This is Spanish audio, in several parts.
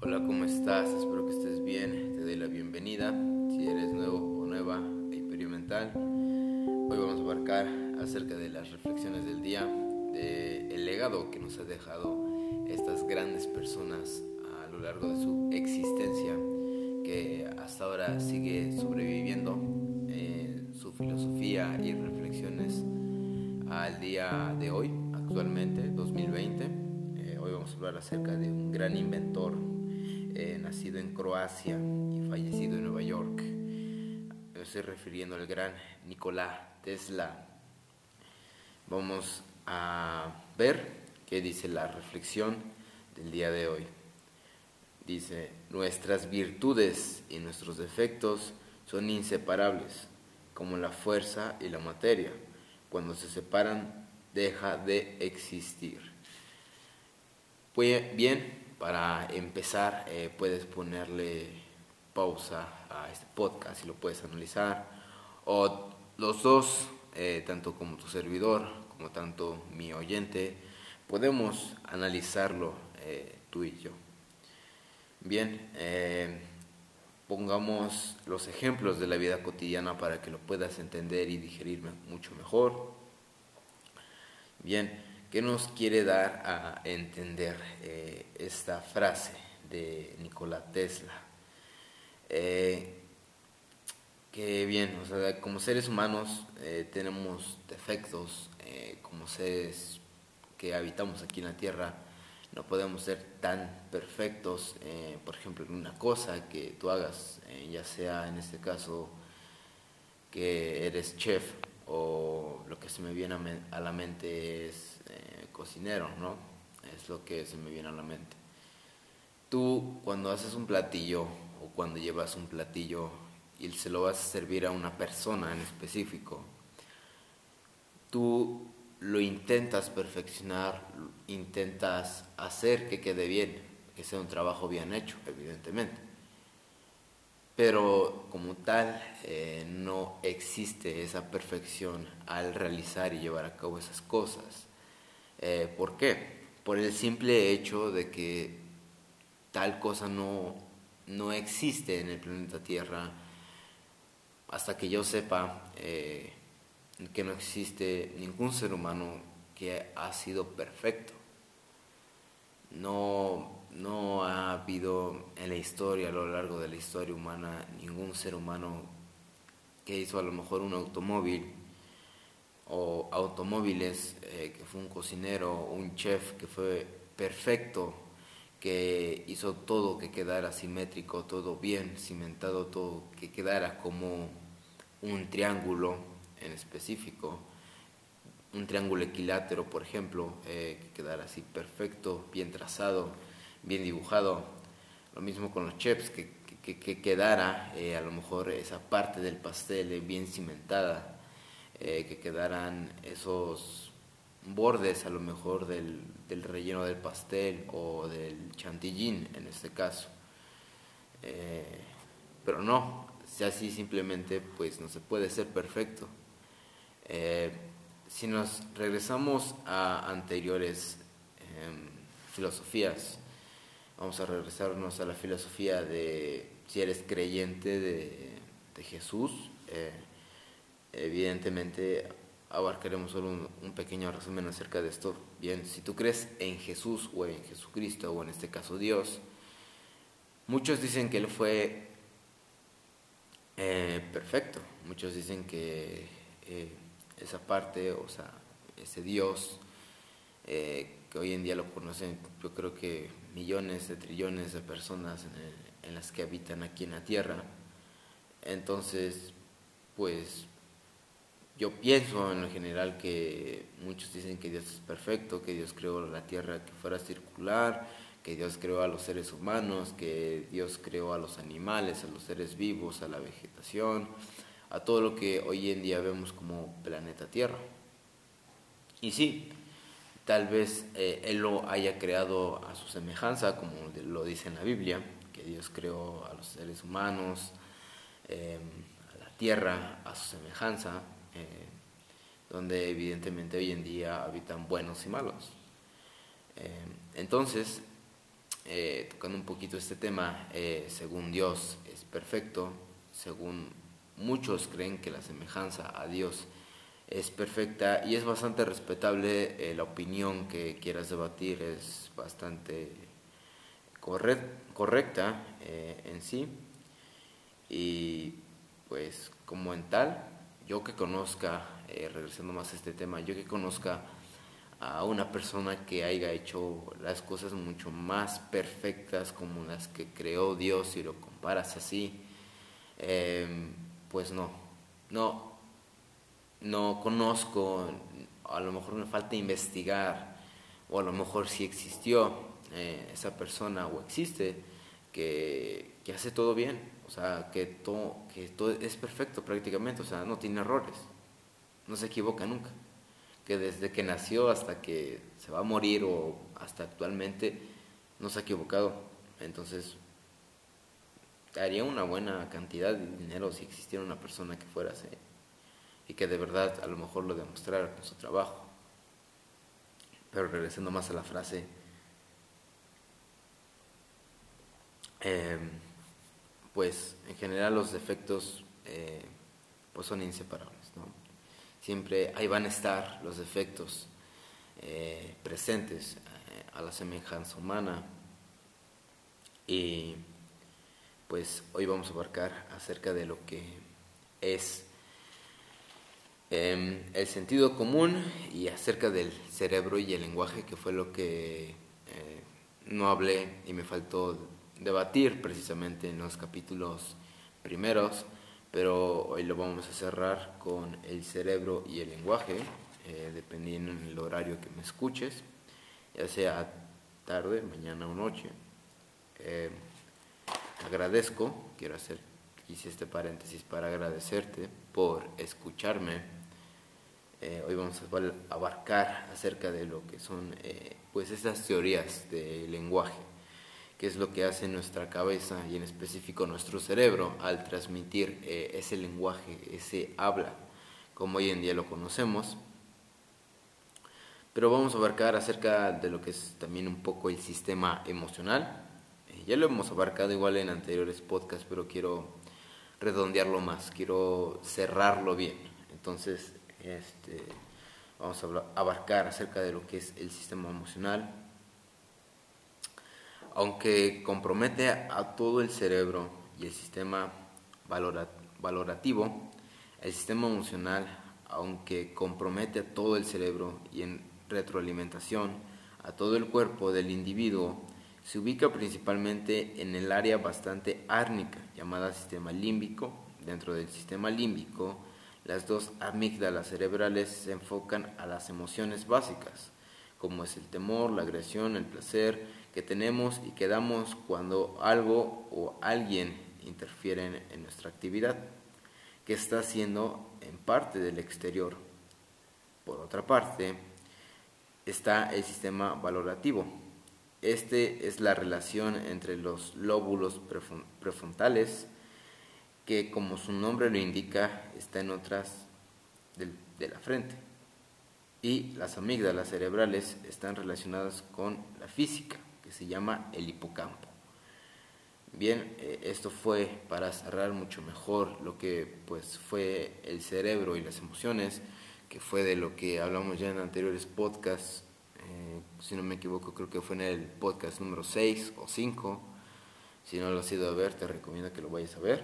Hola, ¿cómo estás? Espero que estés bien. Te doy la bienvenida. Si eres nuevo o nueva e experimental, hoy vamos a abarcar acerca de las reflexiones del día, del el legado que nos ha dejado estas grandes personas a lo largo de su existencia, que hasta ahora sigue sobreviviendo en su filosofía y reflexiones al día de hoy, actualmente, 2020. Eh, hoy vamos a hablar acerca de un gran inventor eh, nacido en Croacia y fallecido en Nueva York. Me estoy refiriendo al gran Nikola Tesla. Vamos a ver qué dice la reflexión del día de hoy. Dice, nuestras virtudes y nuestros defectos son inseparables, como la fuerza y la materia. Cuando se separan, deja de existir. Pues bien, para empezar, eh, puedes ponerle pausa a este podcast y lo puedes analizar. O los dos, eh, tanto como tu servidor, como tanto mi oyente, podemos analizarlo eh, tú y yo. Bien, pongamos los ejemplos de la vida cotidiana para que lo puedas entender y digerir mucho mejor. Bien, ¿Qué nos quiere dar a entender eh, esta frase de Nikola Tesla? Eh, que bien, o sea, como seres humanos eh, tenemos defectos, como seres que habitamos aquí en la Tierra, no podemos ser tan perfectos, por ejemplo, en una cosa que tú hagas, ya sea en este caso que eres chef o lo que se me viene a la mente es cocinero, ¿no? Es lo que se me viene a la mente. Tú cuando haces un platillo o cuando llevas un platillo y se lo vas a servir a una persona en específico, tú lo intentas perfeccionar, intentas hacer que quede bien, que sea un trabajo bien hecho, evidentemente. Pero como tal, eh, no existe esa perfección al realizar y llevar a cabo esas cosas. Eh, ¿Por qué? Por el simple hecho de que tal cosa no, no existe en el planeta Tierra hasta que yo sepa eh, que no existe ningún ser humano que ha sido perfecto. No, no ha habido en la historia, a lo largo de la historia humana, ningún ser humano que hizo a lo mejor un automóvil o automóviles, eh, que fue un cocinero, un chef que fue perfecto, que hizo todo que quedara simétrico, todo bien cimentado, todo que quedara como un triángulo en específico, un triángulo equilátero, por ejemplo, eh, que quedara así perfecto, bien trazado, bien dibujado. Lo mismo con los chefs, que, que, quedara eh, a lo mejor esa parte del pastel bien cimentada eh, que quedaran esos bordes a lo mejor del, relleno del pastel o del chantillín en este caso. Eh, pero no, si así simplemente pues no se puede ser perfecto. Eh, si nos regresamos a anteriores em, filosofías, vamos a regresarnos a la filosofía de si eres creyente de, de Jesús, evidentemente abarcaremos solo un, pequeño resumen acerca de esto. Bien, si tú crees en Jesús o en Jesucristo o en este caso Dios, muchos dicen que Él fue eh, perfecto, muchos dicen que eh, esa parte, o sea, ese Dios, eh, que hoy en día lo conocen, yo creo que millones de trillones de personas en, en las que habitan aquí en la tierra, entonces, pues yo pienso en lo general que muchos dicen que Dios es perfecto, que Dios creó la tierra que fuera circular, que Dios creó a los seres humanos, que Dios creó a los animales, a los seres vivos, a la vegetación, a todo lo que hoy en día vemos como planeta Tierra. Y sí, tal vez eh, Él lo haya creado a su semejanza, como lo dice en la Biblia, que Dios creó a los seres humanos, eh, a la tierra, a su semejanza, eh, donde evidentemente hoy en día habitan buenos y malos. Eh, entonces, eh, tocando un poquito este tema, eh, según Dios es perfecto, según muchos creen que la semejanza a Dios es perfecta y es bastante respetable la opinión que quieras debatir, es bastante correcta en sí y pues como en tal, yo que conozca, regresando más a este tema, yo que conozca a una persona que haya hecho las cosas mucho más perfectas como las que creó Dios y lo comparas así, em, pues no, no, no conozco, a lo mejor me falta investigar, o a lo mejor si existió eh, esa persona o existe que, que, hace todo bien, o sea, que todo, que todo es perfecto prácticamente, o sea, no tiene errores, no se equivoca nunca que desde que nació hasta que se va a morir o hasta actualmente no se ha equivocado. Entonces, haría una buena cantidad de dinero si existiera una persona que fuera así y que de verdad a lo mejor lo demostrara con su trabajo. Pero regresando más a la frase, em, pues en general los defectos eh, pues son inseparables. ¿no? siempre ahí van a estar los defectos eh, presentes eh, a la semejanza humana. Y pues hoy vamos a abarcar acerca de lo que es em, el sentido común y acerca del cerebro y el lenguaje, que fue lo que no hablé y me faltó debatir precisamente en los capítulos primeros pero hoy lo vamos a cerrar con el cerebro y el lenguaje, eh, dependiendo del horario que me escuches, ya sea tarde, mañana o noche. Eh, agradezco, quiero hacer, hice este paréntesis para agradecerte por escucharme. Eh, hoy vamos a abarcar acerca de lo que son pues estas teorías del lenguaje que es lo que hace nuestra cabeza y en específico nuestro cerebro al transmitir eh, ese lenguaje, ese habla, como hoy en día lo conocemos. Pero vamos a abarcar acerca de lo que es también un poco el sistema emocional. Eh, ya lo hemos abarcado igual en anteriores podcasts, pero quiero redondearlo más, quiero cerrarlo bien. Entonces, este, vamos a abarcar acerca de lo que es el sistema emocional, aunque compromete a todo el cerebro y el sistema valorativo, el sistema emocional, aunque compromete a todo el cerebro y en retroalimentación a todo el cuerpo del individuo, se ubica principalmente en el área bastante árnica llamada sistema límbico. Dentro del sistema límbico, las dos amígdalas cerebrales se enfocan a las emociones básicas, como es el temor, la agresión, el placer, que tenemos y que damos cuando algo o alguien interfiere en nuestra actividad, que está haciendo en parte del exterior. Por otra parte, está el sistema valorativo. Este es la relación entre los lóbulos prefrontales, que como su nombre lo indica, está en otras de la frente. Y las amígdalas cerebrales están relacionadas con la física que se llama el hipocampo. Bien, eh, esto fue para cerrar mucho mejor lo que pues fue el cerebro y las emociones, que fue de lo que hablamos ya en anteriores podcasts, eh, si no me equivoco creo que fue en el podcast número 6 o 5, si no lo has ido a ver te recomiendo que lo vayas a ver.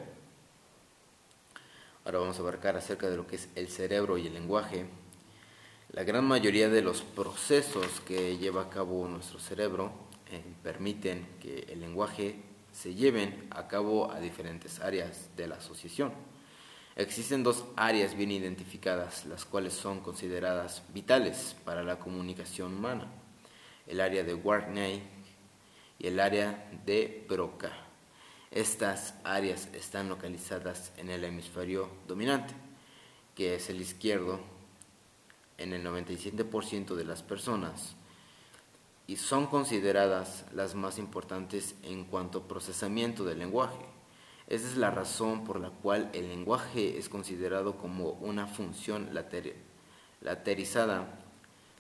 Ahora vamos a abarcar acerca de lo que es el cerebro y el lenguaje. La gran mayoría de los procesos que lleva a cabo nuestro cerebro permiten que el lenguaje se lleven a cabo a diferentes áreas de la asociación. Existen dos áreas bien identificadas, las cuales son consideradas vitales para la comunicación humana, el área de Warney y el área de Broca. Estas áreas están localizadas en el hemisferio dominante, que es el izquierdo, en el 97% de las personas y son consideradas las más importantes en cuanto a procesamiento del lenguaje. Esa es la razón por la cual el lenguaje es considerado como una función laterizada.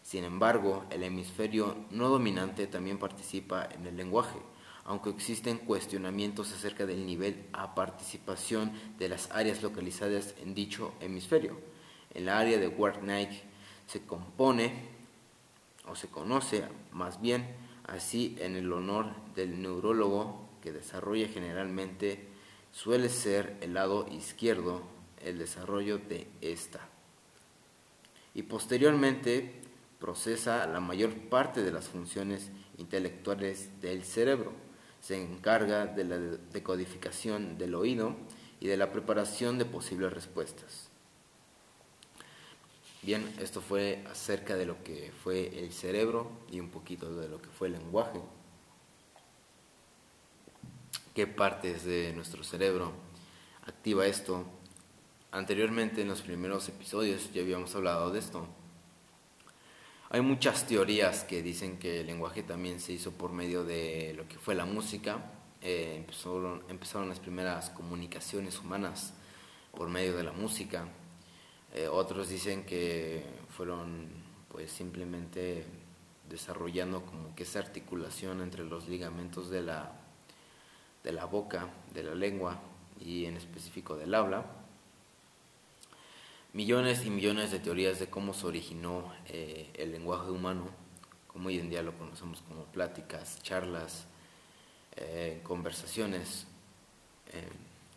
Sin embargo, el hemisferio no dominante también participa en el lenguaje, aunque existen cuestionamientos acerca del nivel a participación de las áreas localizadas en dicho hemisferio. En la área de Wartnike se compone o se conoce más bien así en el honor del neurólogo que desarrolla generalmente suele ser el lado izquierdo el desarrollo de esta y posteriormente procesa la mayor parte de las funciones intelectuales del cerebro. Se encarga de la decodificación del oído y de la preparación de posibles respuestas. Bien, esto fue acerca de lo que fue el cerebro y un poquito de lo que fue el lenguaje. ¿Qué partes de nuestro cerebro activa esto? Anteriormente en los primeros episodios ya habíamos hablado de esto. Hay muchas teorías que dicen que el lenguaje también se hizo por medio de lo que fue la música. Eh, empezaron, empezaron, las primeras comunicaciones humanas por medio de la música. Eh, otros dicen que fueron pues simplemente desarrollando como que esa articulación entre los ligamentos de la, de la boca, de la lengua y en específico del habla. Millones y millones de teorías de cómo se originó eh, el lenguaje humano, como hoy en día lo conocemos como pláticas, charlas, eh, conversaciones,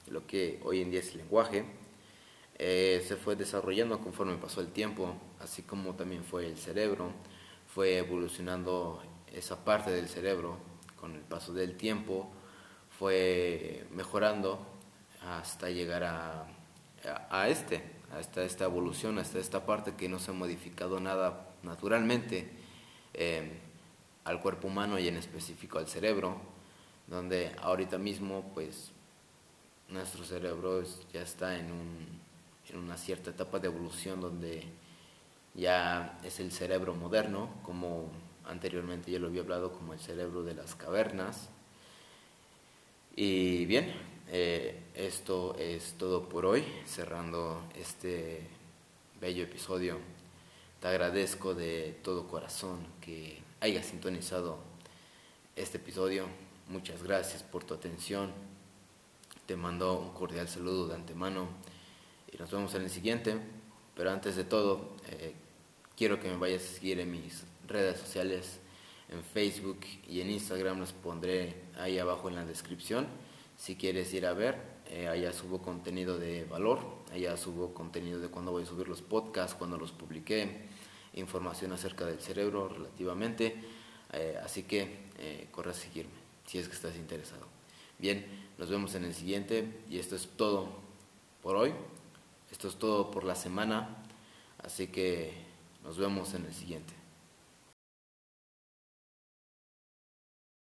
lo que hoy en día es el lenguaje, se fue desarrollando conforme pasó el tiempo, así como también fue el cerebro, fue evolucionando esa parte del cerebro con el paso del tiempo, fue mejorando hasta llegar a, a este, hasta esta evolución, hasta esta parte que no se ha modificado nada naturalmente eh, al cuerpo humano y en específico al cerebro, donde ahorita mismo pues nuestro cerebro ya está en, un, en una cierta etapa de evolución donde ya es el cerebro moderno, como anteriormente yo lo había hablado como el cerebro de las cavernas. Y bien, eh, esto es todo por hoy, cerrando este bello episodio. Te agradezco de todo corazón que hayas sintonizado este episodio. Muchas gracias por tu atención. Te mando un cordial saludo de antemano nos vemos en el siguiente. Pero antes de todo, eh, quiero que me vayas a seguir en mis redes sociales, en Facebook y en Instagram. Los pondré ahí abajo en la descripción si quieres ir a ver, eh, allá subo contenido de valor, allá subo contenido de cuando voy a subir los podcasts, cuando los publiqué, información acerca del cerebro relativamente. Eh, así que corre a seguirme si es que estás interesado. Bien, nos vemos en el siguiente y esto es todo por hoy. Esto es todo por la semana. Así que nos vemos en el siguiente.